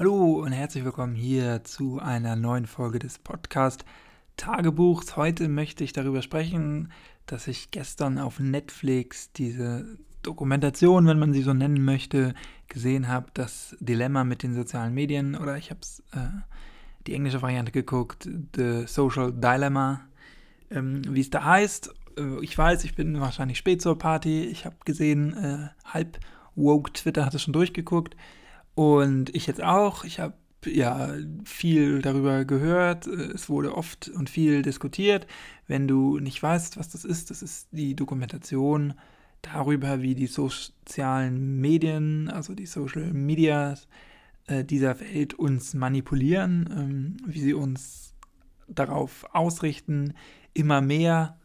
Hallo und herzlich willkommen hier zu einer neuen Folge des Podcast Tagebuchs. Heute möchte ich darüber sprechen, dass ich gestern auf Netflix diese Dokumentation, wenn man sie so nennen möchte, gesehen habe, das Dilemma mit den sozialen Medien oder ich habe äh, die englische Variante geguckt, The Social Dilemma, ähm, wie es da heißt. Äh, ich weiß, ich bin wahrscheinlich spät zur Party. Ich habe gesehen, äh, halb woke Twitter hat es schon durchgeguckt und ich jetzt auch. Ich habe ja viel darüber gehört. Es wurde oft und viel diskutiert. Wenn du nicht weißt, was das ist, das ist die Dokumentation darüber, wie die sozialen Medien, also die Social Medias äh, dieser Welt uns manipulieren, ähm, wie sie uns darauf ausrichten, immer mehr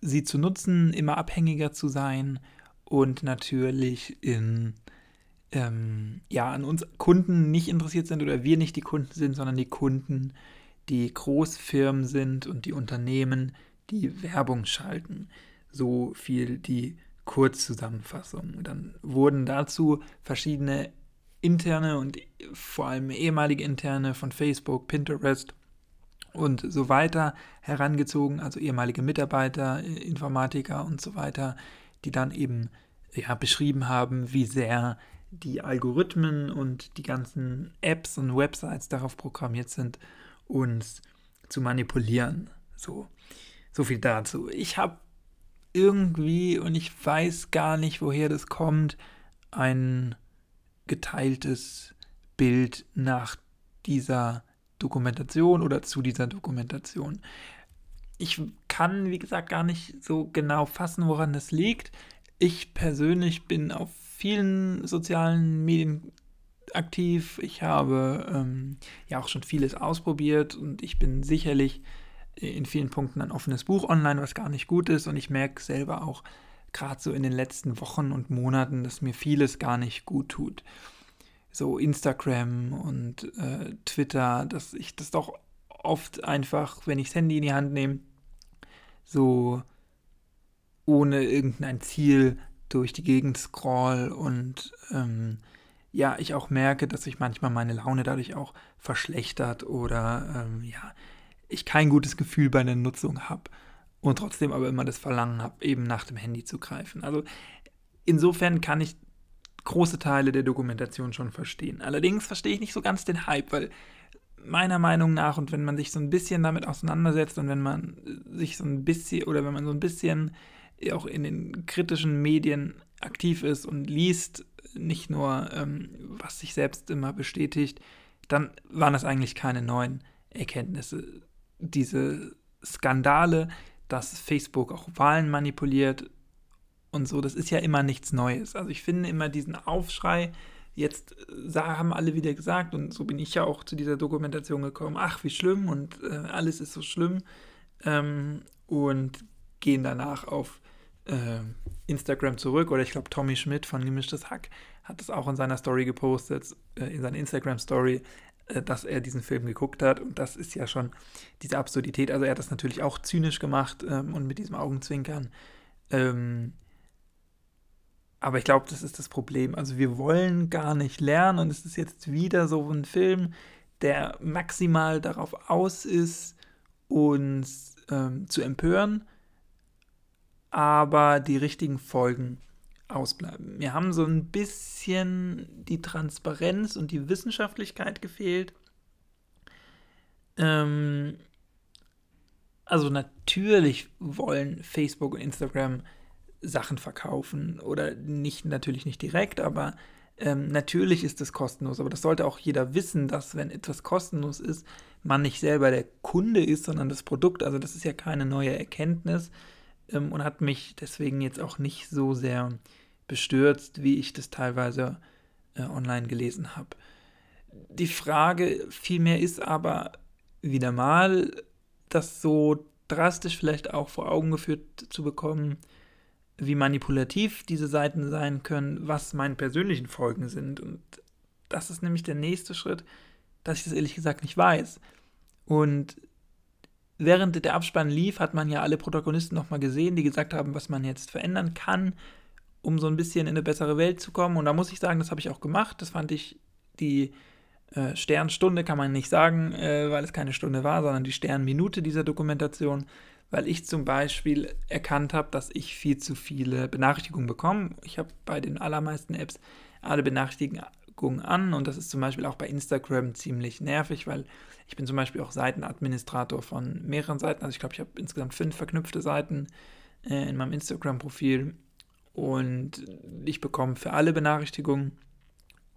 sie zu nutzen, immer abhängiger zu sein und natürlich in ähm, ja, an uns Kunden nicht interessiert sind oder wir nicht die Kunden sind, sondern die Kunden, die Großfirmen sind und die Unternehmen, die Werbung schalten. So viel die Kurzzusammenfassung. Dann wurden dazu verschiedene interne und vor allem ehemalige interne von Facebook, Pinterest und so weiter herangezogen, also ehemalige Mitarbeiter, Informatiker und so weiter, die dann eben ja, beschrieben haben, wie sehr die Algorithmen und die ganzen Apps und Websites darauf programmiert sind, uns zu manipulieren. So, so viel dazu. Ich habe irgendwie, und ich weiß gar nicht, woher das kommt, ein geteiltes Bild nach dieser Dokumentation oder zu dieser Dokumentation. Ich kann, wie gesagt, gar nicht so genau fassen, woran das liegt. Ich persönlich bin auf vielen sozialen Medien aktiv. Ich habe ähm, ja auch schon vieles ausprobiert und ich bin sicherlich in vielen Punkten ein offenes Buch online, was gar nicht gut ist. Und ich merke selber auch gerade so in den letzten Wochen und Monaten, dass mir vieles gar nicht gut tut. So Instagram und äh, Twitter, dass ich das doch oft einfach, wenn ich das Handy in die Hand nehme, so ohne irgendein Ziel durch die Gegend scroll und ähm, ja, ich auch merke, dass sich manchmal meine Laune dadurch auch verschlechtert oder ähm, ja, ich kein gutes Gefühl bei der Nutzung habe und trotzdem aber immer das Verlangen habe, eben nach dem Handy zu greifen. Also insofern kann ich große Teile der Dokumentation schon verstehen. Allerdings verstehe ich nicht so ganz den Hype, weil meiner Meinung nach und wenn man sich so ein bisschen damit auseinandersetzt und wenn man sich so ein bisschen oder wenn man so ein bisschen auch in den kritischen Medien aktiv ist und liest, nicht nur, ähm, was sich selbst immer bestätigt, dann waren das eigentlich keine neuen Erkenntnisse. Diese Skandale, dass Facebook auch Wahlen manipuliert und so, das ist ja immer nichts Neues. Also ich finde immer diesen Aufschrei, jetzt äh, haben alle wieder gesagt, und so bin ich ja auch zu dieser Dokumentation gekommen, ach, wie schlimm und äh, alles ist so schlimm. Ähm, und gehen danach auf äh, Instagram zurück oder ich glaube Tommy Schmidt von Gemischtes Hack hat es auch in seiner Story gepostet, äh, in seiner Instagram Story, äh, dass er diesen Film geguckt hat und das ist ja schon diese Absurdität. Also er hat das natürlich auch zynisch gemacht ähm, und mit diesem Augenzwinkern. Ähm, aber ich glaube, das ist das Problem. Also wir wollen gar nicht lernen und es ist jetzt wieder so ein Film, der maximal darauf aus ist, uns ähm, zu empören aber die richtigen Folgen ausbleiben. Wir haben so ein bisschen die Transparenz und die Wissenschaftlichkeit gefehlt. Ähm, also natürlich wollen Facebook und Instagram Sachen verkaufen oder nicht natürlich nicht direkt, aber ähm, natürlich ist es kostenlos. Aber das sollte auch jeder wissen, dass wenn etwas kostenlos ist, man nicht selber der Kunde ist, sondern das Produkt. Also das ist ja keine neue Erkenntnis ähm, und hat mich deswegen jetzt auch nicht so sehr bestürzt, wie ich das teilweise äh, online gelesen habe. Die Frage vielmehr ist aber wieder mal, das so drastisch vielleicht auch vor Augen geführt zu bekommen, wie manipulativ diese Seiten sein können, was meine persönlichen Folgen sind. Und das ist nämlich der nächste Schritt, dass ich das ehrlich gesagt nicht weiß. Und während der Abspann lief, hat man ja alle Protagonisten nochmal gesehen, die gesagt haben, was man jetzt verändern kann, um so ein bisschen in eine bessere Welt zu kommen. Und da muss ich sagen, das habe ich auch gemacht. Das fand ich die Äh, Sternstunde kann man nicht sagen, äh, weil es keine Stunde war, sondern die Sternminute dieser Dokumentation, weil ich zum Beispiel erkannt habe, dass ich viel zu viele Benachrichtigungen bekomme. Ich habe bei den allermeisten Apps alle Benachrichtigungen an und das ist zum Beispiel auch bei Instagram ziemlich nervig, weil ich bin zum Beispiel auch Seitenadministrator von mehreren Seiten. Also ich glaube, ich habe insgesamt fünf verknüpfte Seiten äh, in meinem Instagram-Profil und ich bekomme für alle Benachrichtigungen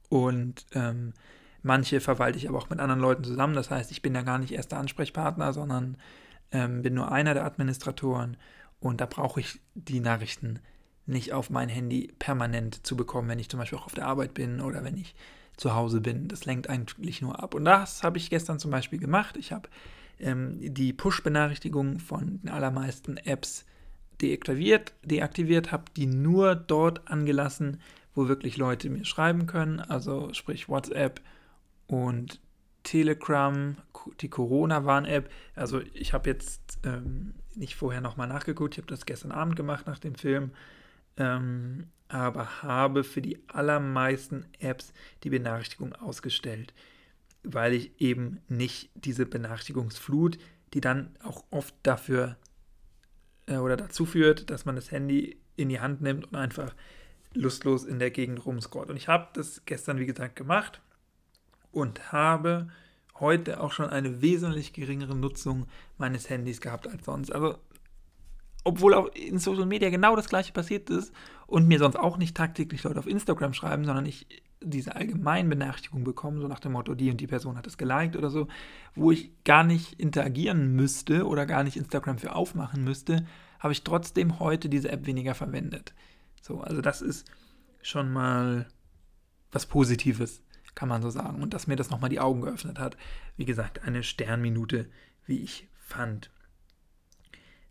und ähm, manche verwalte ich aber auch mit anderen Leuten zusammen. Das heißt, ich bin da gar nicht erster Ansprechpartner, sondern ähm, bin nur einer der Administratoren und da brauche ich die Nachrichten nicht auf mein Handy permanent zu bekommen, wenn ich zum Beispiel auch auf der Arbeit bin oder wenn ich zu Hause bin. Das lenkt eigentlich nur ab. Und das habe ich gestern zum Beispiel gemacht. Ich habe ähm, die Push-Benachrichtigungen von den allermeisten Apps deaktiviert, deaktiviert, habe die nur dort angelassen, wo wirklich Leute mir schreiben können, also sprich WhatsApp und Telegram, die Corona-Warn-App. Also ich habe jetzt ähm, nicht vorher nochmal nachgeguckt, ich habe das gestern Abend gemacht nach dem Film, ähm, aber habe für die allermeisten Apps die Benachrichtigung ausgestellt, weil ich eben nicht diese Benachrichtigungsflut, die dann auch oft dafür äh, oder dazu führt, dass man das Handy in die Hand nimmt und einfach lustlos in der Gegend rumscrollt. Und ich habe das gestern, wie gesagt, gemacht und habe heute auch schon eine wesentlich geringere Nutzung meines Handys gehabt als sonst. Also, obwohl auch in Social Media genau das gleiche passiert ist und mir sonst auch nicht tagtäglich Leute auf Instagram schreiben, sondern ich diese allgemeinen Benachrichtigungen bekomme, so nach dem Motto, die und die Person hat es geliked oder so, wo ich gar nicht interagieren müsste oder gar nicht Instagram für aufmachen müsste, habe ich trotzdem heute diese App weniger verwendet. So, also das ist schon mal was Positives kann man so sagen. Und dass mir das nochmal die Augen geöffnet hat. Wie gesagt, eine Sternminute, wie ich fand.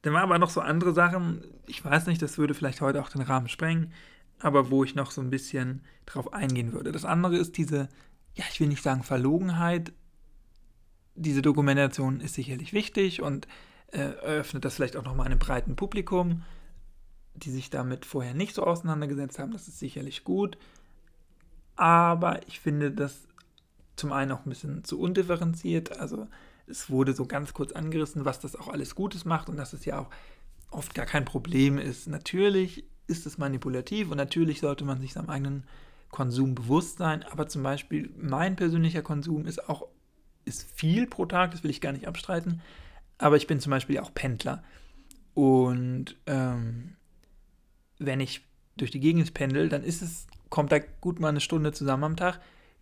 Dann waren aber noch so andere Sachen, ich weiß nicht, das würde vielleicht heute auch den Rahmen sprengen, aber wo ich noch so ein bisschen drauf eingehen würde. Das andere ist diese, ja, ich will nicht sagen Verlogenheit. Diese Dokumentation ist sicherlich wichtig und äh, eröffnet das vielleicht auch nochmal einem breiten Publikum, die sich damit vorher nicht so auseinandergesetzt haben. Das ist sicherlich gut aber ich finde das zum einen auch ein bisschen zu undifferenziert. Also es wurde so ganz kurz angerissen, was das auch alles Gutes macht und dass es ja auch oft gar kein Problem ist. Natürlich ist es manipulativ und natürlich sollte man sich seinem eigenen Konsum bewusst sein, aber zum Beispiel mein persönlicher Konsum ist auch ist viel pro Tag, das will ich gar nicht abstreiten, aber ich bin zum Beispiel auch Pendler und ähm, wenn ich durch die Gegend pendel, dann ist es kommt da gut mal eine Stunde zusammen am Tag,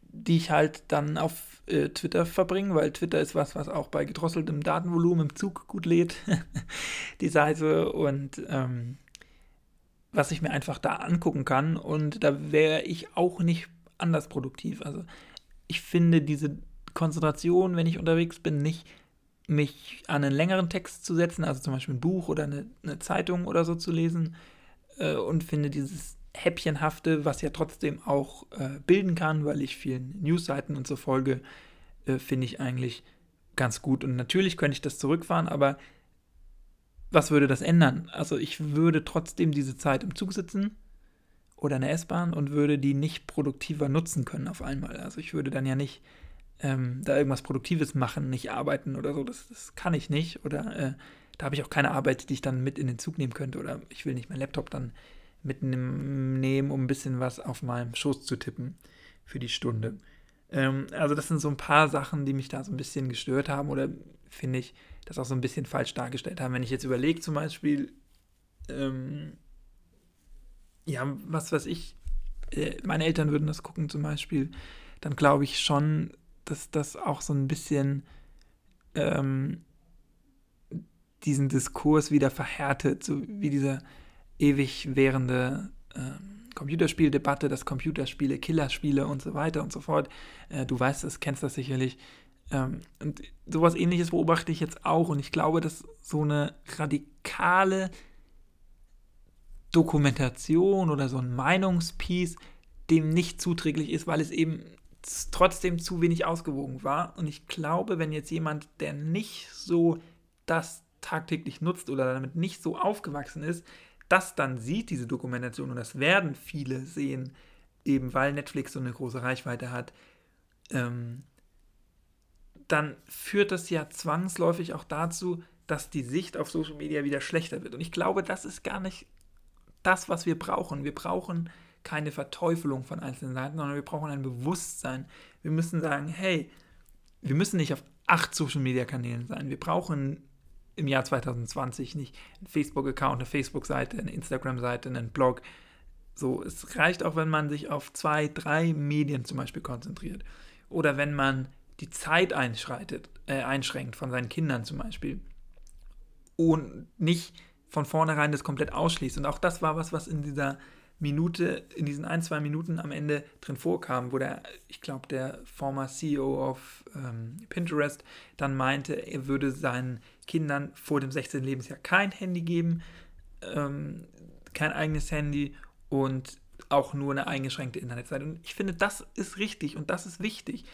die ich halt dann auf äh, Twitter verbringe, weil Twitter ist was, was auch bei gedrosseltem Datenvolumen im Zug gut lädt, die Seite und ähm, was ich mir einfach da angucken kann und da wäre ich auch nicht anders produktiv. Also ich finde diese Konzentration, wenn ich unterwegs bin, nicht mich an einen längeren Text zu setzen, also zum Beispiel ein Buch oder eine, eine Zeitung oder so zu lesen äh, und finde dieses häppchenhafte, was ja trotzdem auch äh, bilden kann, weil ich vielen Newsseiten und so folge, äh, finde ich eigentlich ganz gut. Und natürlich könnte ich das zurückfahren, aber was würde das ändern? Also ich würde trotzdem diese Zeit im Zug sitzen oder in der S-Bahn und würde die nicht produktiver nutzen können auf einmal. Also ich würde dann ja nicht ähm, da irgendwas Produktives machen, nicht arbeiten oder so. Das, das kann ich nicht. Oder äh, da habe ich auch keine Arbeit, die ich dann mit in den Zug nehmen könnte. Oder ich will nicht meinen Laptop dann mitnehmen, um ein bisschen was auf meinem Schoß zu tippen für die Stunde. Ähm, also das sind so ein paar Sachen, die mich da so ein bisschen gestört haben oder finde ich das auch so ein bisschen falsch dargestellt haben. Wenn ich jetzt überlege zum Beispiel, ähm, ja, was weiß ich, äh, meine Eltern würden das gucken zum Beispiel, dann glaube ich schon, dass das auch so ein bisschen ähm, diesen Diskurs wieder verhärtet, so wie dieser ewig währende äh, Computerspieldebatte, dass Computerspiele Killerspiele und so weiter und so fort. Äh, du weißt es, kennst das sicherlich. Ähm, und sowas ähnliches beobachte ich jetzt auch und ich glaube, dass so eine radikale Dokumentation oder so ein Meinungspiece dem nicht zuträglich ist, weil es eben trotzdem zu wenig ausgewogen war. Und ich glaube, wenn jetzt jemand, der nicht so das tagtäglich nutzt oder damit nicht so aufgewachsen ist, das dann sieht, diese Dokumentation, und das werden viele sehen, eben weil Netflix so eine große Reichweite hat, ähm, dann führt das ja zwangsläufig auch dazu, dass die Sicht auf Social Media wieder schlechter wird. Und ich glaube, das ist gar nicht das, was wir brauchen. Wir brauchen keine Verteufelung von einzelnen Seiten, sondern wir brauchen ein Bewusstsein. Wir müssen sagen, hey, wir müssen nicht auf acht Social Media Kanälen sein. Wir brauchen im Jahr 2020 nicht einen Facebook-Account, eine Facebook-Seite, eine Instagram-Seite, einen Blog. So, es reicht auch, wenn man sich auf zwei, drei Medien zum Beispiel konzentriert. Oder wenn man die Zeit einschreitet, äh, einschränkt von seinen Kindern zum Beispiel. Und nicht von vornherein das komplett ausschließt. Und auch das war was, was in dieser Minute, in diesen ein, zwei Minuten am Ende drin vorkam, wo der, ich glaube, der former CEO of ähm, Pinterest dann meinte, er würde seinen Kindern vor dem 16. Lebensjahr kein Handy geben, ähm, kein eigenes Handy und auch nur eine eingeschränkte Internetseite. Und ich finde, das ist richtig und das ist wichtig.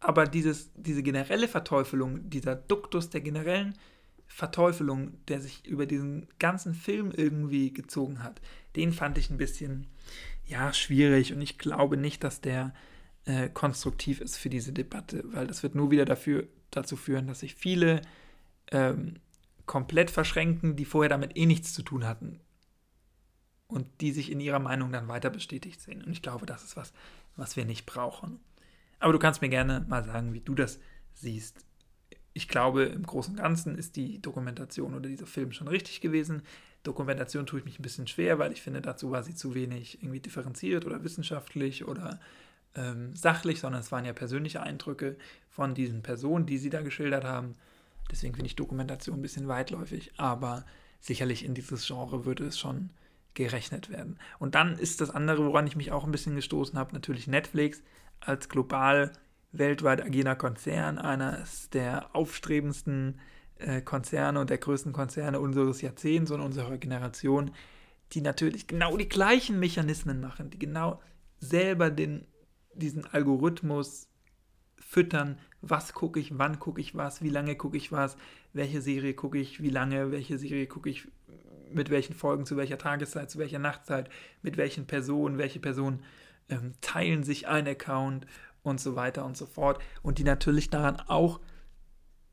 Aber dieses, diese generelle Verteufelung, dieser Duktus der generellen Verteufelung, der sich über diesen ganzen Film irgendwie gezogen hat, den fand ich ein bisschen, ja, schwierig und ich glaube nicht, dass der äh, konstruktiv ist für diese Debatte, weil das wird nur wieder dafür, dazu führen, dass sich viele ähm, komplett verschränken, die vorher damit eh nichts zu tun hatten und die sich in ihrer Meinung dann weiter bestätigt sehen. Und ich glaube, das ist was, was wir nicht brauchen. Aber du kannst mir gerne mal sagen, wie du das siehst ich glaube, im Großen und Ganzen ist die Dokumentation oder dieser Film schon richtig gewesen. Dokumentation tue ich mich ein bisschen schwer, weil ich finde, dazu war sie zu wenig irgendwie differenziert oder wissenschaftlich oder ähm, sachlich, sondern es waren ja persönliche Eindrücke von diesen Personen, die sie da geschildert haben. Deswegen finde ich Dokumentation ein bisschen weitläufig, aber sicherlich in dieses Genre würde es schon gerechnet werden. Und dann ist das andere, woran ich mich auch ein bisschen gestoßen habe, natürlich Netflix als global weltweit agierender Konzern, eines der aufstrebendsten äh, Konzerne und der größten Konzerne unseres Jahrzehnts und unserer Generation, die natürlich genau die gleichen Mechanismen machen, die genau selber den, diesen Algorithmus füttern, was gucke ich, wann gucke ich was, wie lange gucke ich was, welche Serie gucke ich, wie lange, welche Serie gucke ich, mit welchen Folgen, zu welcher Tageszeit, zu welcher Nachtzeit, mit welchen Personen, welche Personen ähm, teilen sich ein Account und so weiter und so fort. Und die natürlich daran auch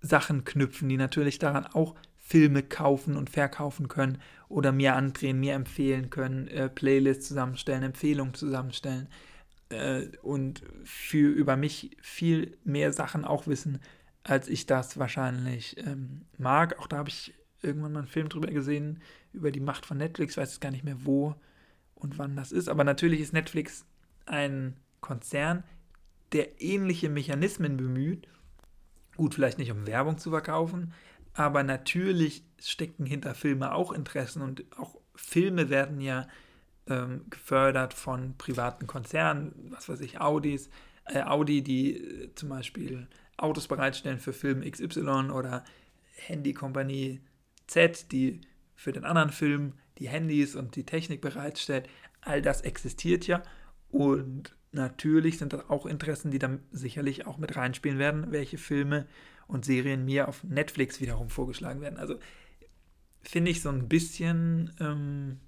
Sachen knüpfen, die natürlich daran auch Filme kaufen und verkaufen können oder mir andrehen, mir empfehlen können, äh, Playlists zusammenstellen, Empfehlungen zusammenstellen äh, und für über mich viel mehr Sachen auch wissen, als ich das wahrscheinlich ähm, mag. Auch da habe ich irgendwann mal einen Film drüber gesehen, über die Macht von Netflix, weiß jetzt gar nicht mehr wo und wann das ist. Aber natürlich ist Netflix ein Konzern, der ähnliche Mechanismen bemüht. Gut, vielleicht nicht um Werbung zu verkaufen, aber natürlich stecken hinter Filme auch Interessen und auch Filme werden ja ähm, gefördert von privaten Konzernen, was weiß ich, Audis, äh, Audi, die äh, zum Beispiel Autos bereitstellen für Film XY oder Handykompanie Z, die für den anderen Film die Handys und die Technik bereitstellt. All das existiert ja und natürlich sind das auch Interessen, die dann sicherlich auch mit reinspielen werden, welche Filme und Serien mir auf Netflix wiederum vorgeschlagen werden. Also finde ich so ein bisschen, ähm,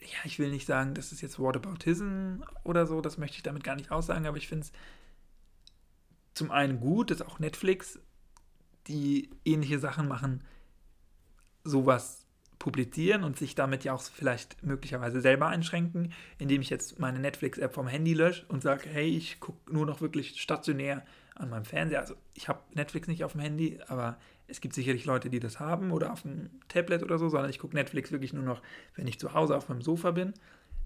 ja, ich will nicht sagen, das ist jetzt Whataboutism oder so, das möchte ich damit gar nicht aussagen, aber ich finde es zum einen gut, dass auch Netflix, die ähnliche Sachen machen, sowas publizieren und sich damit ja auch vielleicht möglicherweise selber einschränken, indem ich jetzt meine Netflix-App vom Handy lösche und sage, hey, ich gucke nur noch wirklich stationär an meinem Fernseher. Also ich habe Netflix nicht auf dem Handy, aber es gibt sicherlich Leute, die das haben oder auf dem Tablet oder so, sondern ich gucke Netflix wirklich nur noch, wenn ich zu Hause auf meinem Sofa bin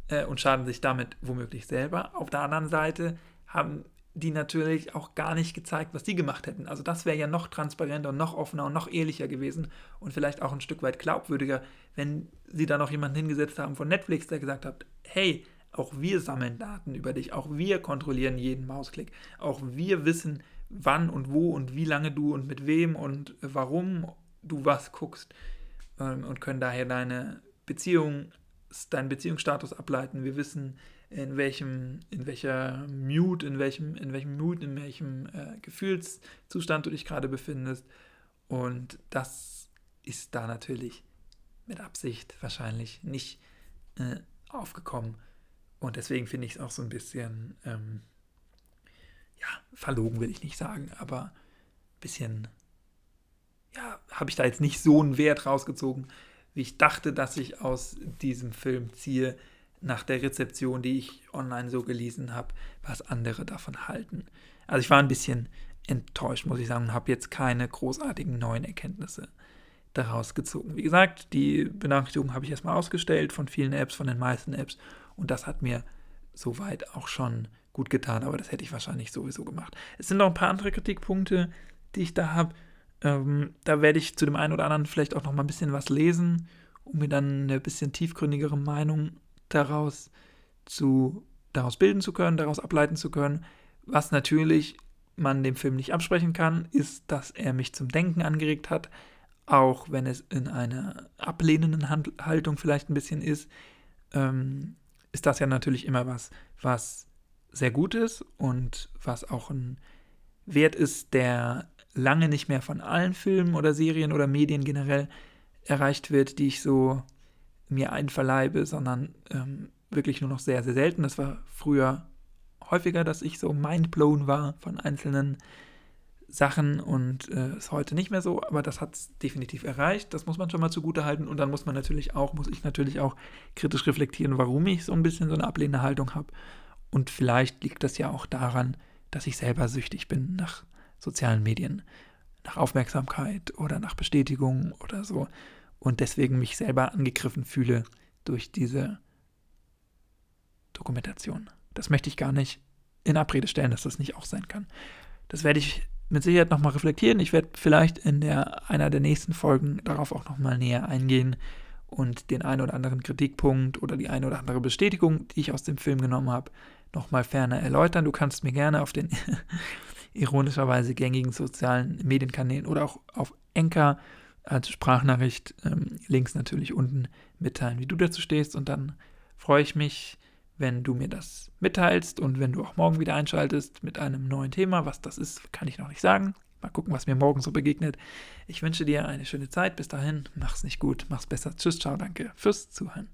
äh, und schaden sich damit womöglich selber. Auf der anderen Seite haben die natürlich auch gar nicht gezeigt, was die gemacht hätten. Also das wäre ja noch transparenter und noch offener und noch ehrlicher gewesen und vielleicht auch ein Stück weit glaubwürdiger, wenn sie da noch jemanden hingesetzt haben von Netflix, der gesagt hat, hey, auch wir sammeln Daten über dich, auch wir kontrollieren jeden Mausklick, auch wir wissen, wann und wo und wie lange du und mit wem und warum du was guckst ähm, und können daher deine Beziehung, deinen Beziehungsstatus ableiten. Wir wissen, in welchem, in welcher Mute, in welchem, in welchem Mut, in welchem äh, Gefühlszustand du dich gerade befindest. Und das ist da natürlich mit Absicht wahrscheinlich nicht äh, aufgekommen. Und deswegen finde ich es auch so ein bisschen, ähm, ja, verlogen will ich nicht sagen, aber ein bisschen, ja, habe ich da jetzt nicht so einen Wert rausgezogen, wie ich dachte, dass ich aus diesem Film ziehe, nach der Rezeption, die ich online so gelesen habe, was andere davon halten. Also ich war ein bisschen enttäuscht, muss ich sagen, und habe jetzt keine großartigen neuen Erkenntnisse daraus gezogen. Wie gesagt, die Benachrichtigung habe ich erstmal ausgestellt von vielen Apps, von den meisten Apps und das hat mir soweit auch schon gut getan, aber das hätte ich wahrscheinlich sowieso gemacht. Es sind noch ein paar andere Kritikpunkte, die ich da habe. Ähm, da werde ich zu dem einen oder anderen vielleicht auch noch mal ein bisschen was lesen, um mir dann eine bisschen tiefgründigere Meinung daraus zu daraus bilden zu können, daraus ableiten zu können. Was natürlich man dem Film nicht absprechen kann, ist, dass er mich zum Denken angeregt hat, auch wenn es in einer ablehnenden Haltung vielleicht ein bisschen ist, ähm, ist das ja natürlich immer was, was sehr gut ist und was auch ein Wert ist, der lange nicht mehr von allen Filmen oder Serien oder Medien generell erreicht wird, die ich so mir einverleibe, sondern ähm, wirklich nur noch sehr, sehr selten. Das war früher häufiger, dass ich so mindblown war von einzelnen Sachen und äh, ist heute nicht mehr so, aber das hat es definitiv erreicht. Das muss man schon mal zugute halten und dann muss man natürlich auch, muss ich natürlich auch kritisch reflektieren, warum ich so ein bisschen so eine ablehnende Haltung habe. Und vielleicht liegt das ja auch daran, dass ich selber süchtig bin nach sozialen Medien, nach Aufmerksamkeit oder nach Bestätigung oder so und deswegen mich selber angegriffen fühle durch diese Dokumentation. Das möchte ich gar nicht in Abrede stellen, dass das nicht auch sein kann. Das werde ich mit Sicherheit nochmal reflektieren. Ich werde vielleicht in der, einer der nächsten Folgen darauf auch nochmal näher eingehen und den einen oder anderen Kritikpunkt oder die eine oder andere Bestätigung, die ich aus dem Film genommen habe, nochmal ferner erläutern. Du kannst mir gerne auf den ironischerweise gängigen sozialen Medienkanälen oder auch auf Enker als Sprachnachricht ähm, Links natürlich unten mitteilen, wie du dazu stehst. Und dann freue ich mich, wenn du mir das mitteilst und wenn du auch morgen wieder einschaltest mit einem neuen Thema. Was das ist, kann ich noch nicht sagen. Mal gucken, was mir morgen so begegnet. Ich wünsche dir eine schöne Zeit. Bis dahin, mach's nicht gut, mach's besser. Tschüss, ciao, danke fürs Zuhören.